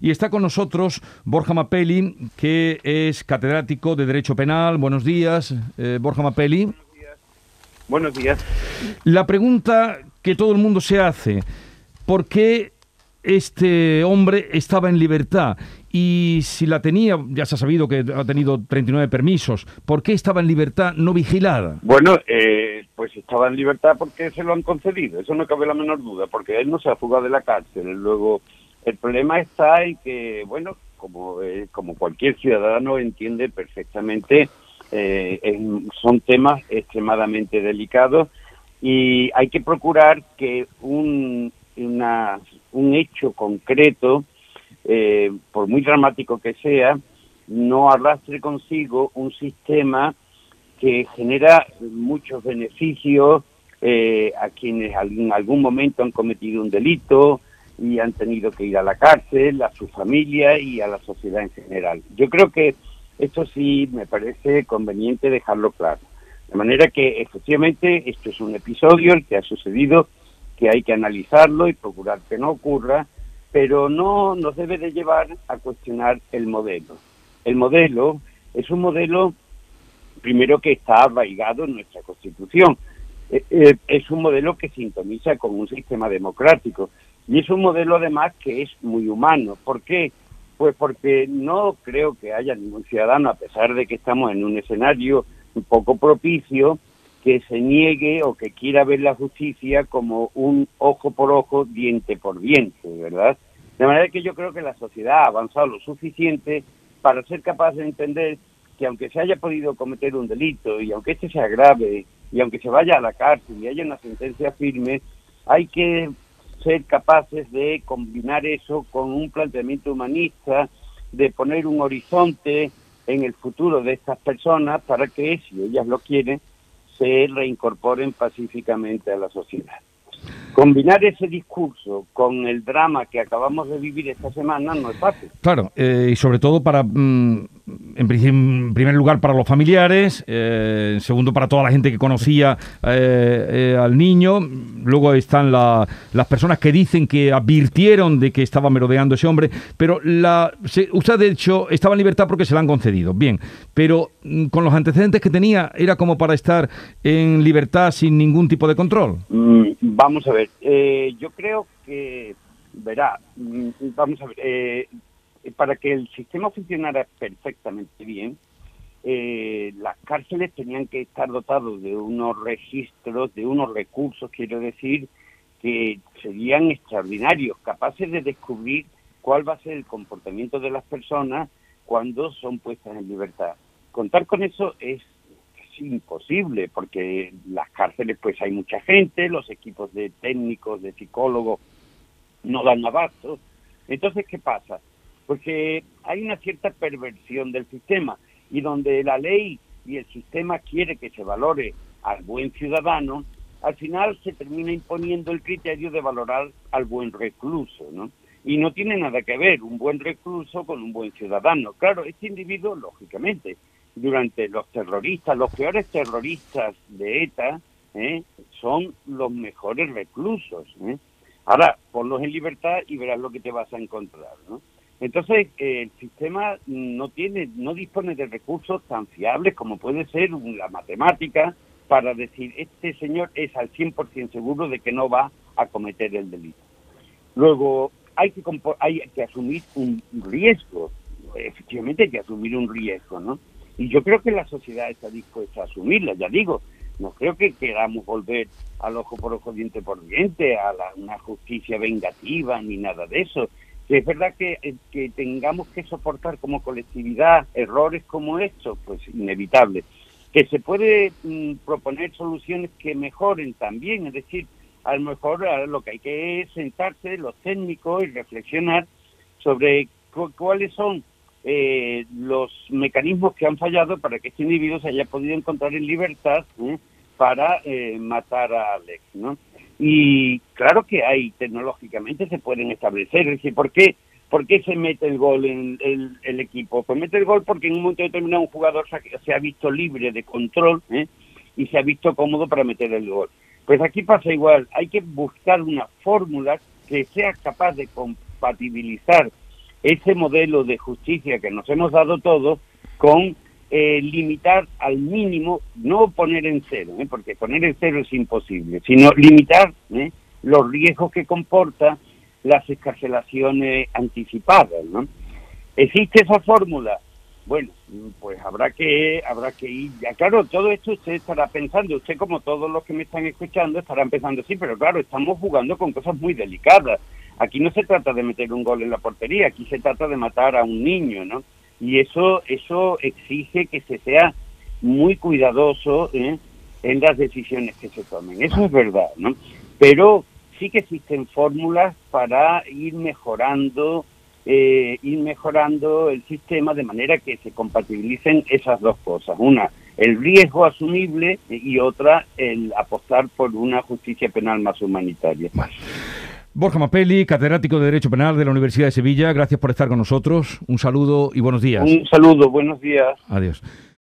Y está con nosotros Borja Mapelli, que es catedrático de Derecho Penal. Buenos días, eh, Borja Mapelli. Buenos días. La pregunta que todo el mundo se hace, ¿por qué este hombre estaba en libertad? Y si la tenía, ya se ha sabido que ha tenido 39 permisos, ¿por qué estaba en libertad no vigilada? Bueno, eh, pues estaba en libertad porque se lo han concedido, eso no cabe la menor duda, porque él no se ha fugado de la cárcel. Luego, el problema está en que, bueno, como, eh, como cualquier ciudadano entiende perfectamente, eh, son temas extremadamente delicados y hay que procurar que un, una, un hecho concreto, eh, por muy dramático que sea, no arrastre consigo un sistema que genera muchos beneficios eh, a quienes en algún momento han cometido un delito y han tenido que ir a la cárcel, a su familia y a la sociedad en general. Yo creo que esto sí me parece conveniente dejarlo claro. De manera que efectivamente esto es un episodio el que ha sucedido, que hay que analizarlo y procurar que no ocurra, pero no nos debe de llevar a cuestionar el modelo. El modelo es un modelo, primero, que está arraigado en nuestra Constitución. Eh, eh, es un modelo que sintoniza con un sistema democrático y es un modelo además que es muy humano. ¿Por qué? Pues porque no creo que haya ningún ciudadano, a pesar de que estamos en un escenario un poco propicio, que se niegue o que quiera ver la justicia como un ojo por ojo, diente por diente, ¿verdad? De manera que yo creo que la sociedad ha avanzado lo suficiente para ser capaz de entender que aunque se haya podido cometer un delito y aunque este sea grave y aunque se vaya a la cárcel y haya una sentencia firme, hay que ser capaces de combinar eso con un planteamiento humanista, de poner un horizonte en el futuro de estas personas para que, si ellas lo quieren, se reincorporen pacíficamente a la sociedad. Combinar ese discurso con el drama que acabamos de vivir esta semana no es fácil. Claro, eh, y sobre todo para, mm, en, primer lugar, para los familiares, eh, en segundo, para toda la gente que conocía eh, al niño. Luego están las personas que dicen que advirtieron de que estaba merodeando ese hombre, pero la, usted, de hecho, estaba en libertad porque se la han concedido. Bien, pero mm, con los antecedentes que tenía, ¿era como para estar en libertad sin ningún tipo de control? Mm, vamos a ver. Eh, yo creo que, verá, mm, vamos a ver, eh, para que el sistema funcionara perfectamente bien, eh, las cárceles tenían que estar dotados de unos registros, de unos recursos, quiero decir, que serían extraordinarios, capaces de descubrir cuál va a ser el comportamiento de las personas cuando son puestas en libertad. Contar con eso es imposible porque las cárceles pues hay mucha gente, los equipos de técnicos, de psicólogos no dan abasto. Entonces, ¿qué pasa? Porque hay una cierta perversión del sistema y donde la ley y el sistema quiere que se valore al buen ciudadano, al final se termina imponiendo el criterio de valorar al buen recluso, ¿no? Y no tiene nada que ver un buen recluso con un buen ciudadano. Claro, este individuo, lógicamente, durante los terroristas, los peores terroristas de ETA, ¿eh? son los mejores reclusos. ¿eh? Ahora, ponlos en libertad y verás lo que te vas a encontrar. ¿no? Entonces, eh, el sistema no tiene, no dispone de recursos tan fiables como puede ser la matemática para decir, este señor es al 100% seguro de que no va a cometer el delito. Luego, hay que, hay que asumir un riesgo, efectivamente hay que asumir un riesgo, ¿no? Y yo creo que la sociedad está dispuesta a asumirla, ya digo, no creo que queramos volver al ojo por ojo, diente por diente, a una justicia vengativa, ni nada de eso. Es verdad que, eh, que tengamos que soportar como colectividad errores como estos, pues inevitable. Que se puede mm, proponer soluciones que mejoren también, es decir, a lo mejor lo que hay que es sentarse los técnicos y reflexionar sobre cuáles son eh, los mecanismos que han fallado para que este individuo se haya podido encontrar en libertad ¿eh? para eh, matar a Alex, ¿no? Y claro que hay, tecnológicamente se pueden establecer, es decir, ¿por qué, por qué se mete el gol en el, equipo? Pues mete el gol porque en un momento determinado un jugador se ha, visto libre de control ¿eh? y se ha visto cómodo para meter el gol. Pues aquí pasa igual, hay que buscar una fórmula que sea capaz de compatibilizar ese modelo de justicia que nos hemos dado todos con eh, limitar al mínimo, no poner en cero, ¿eh? porque poner en cero es imposible, sino limitar ¿eh? los riesgos que comporta las escarcelaciones anticipadas. ¿no? ¿Existe esa fórmula? Bueno, pues habrá que habrá que ir. Ya, claro, todo esto usted estará pensando, usted como todos los que me están escuchando estarán pensando, sí, pero claro, estamos jugando con cosas muy delicadas. Aquí no se trata de meter un gol en la portería, aquí se trata de matar a un niño, ¿no? Y eso eso exige que se sea muy cuidadoso ¿eh? en las decisiones que se tomen. Eso es verdad, ¿no? Pero sí que existen fórmulas para ir mejorando eh, ir mejorando el sistema de manera que se compatibilicen esas dos cosas. Una, el riesgo asumible y otra, el apostar por una justicia penal más humanitaria. Borja Mapelli, catedrático de Derecho Penal de la Universidad de Sevilla, gracias por estar con nosotros. Un saludo y buenos días. Un saludo, buenos días. Adiós.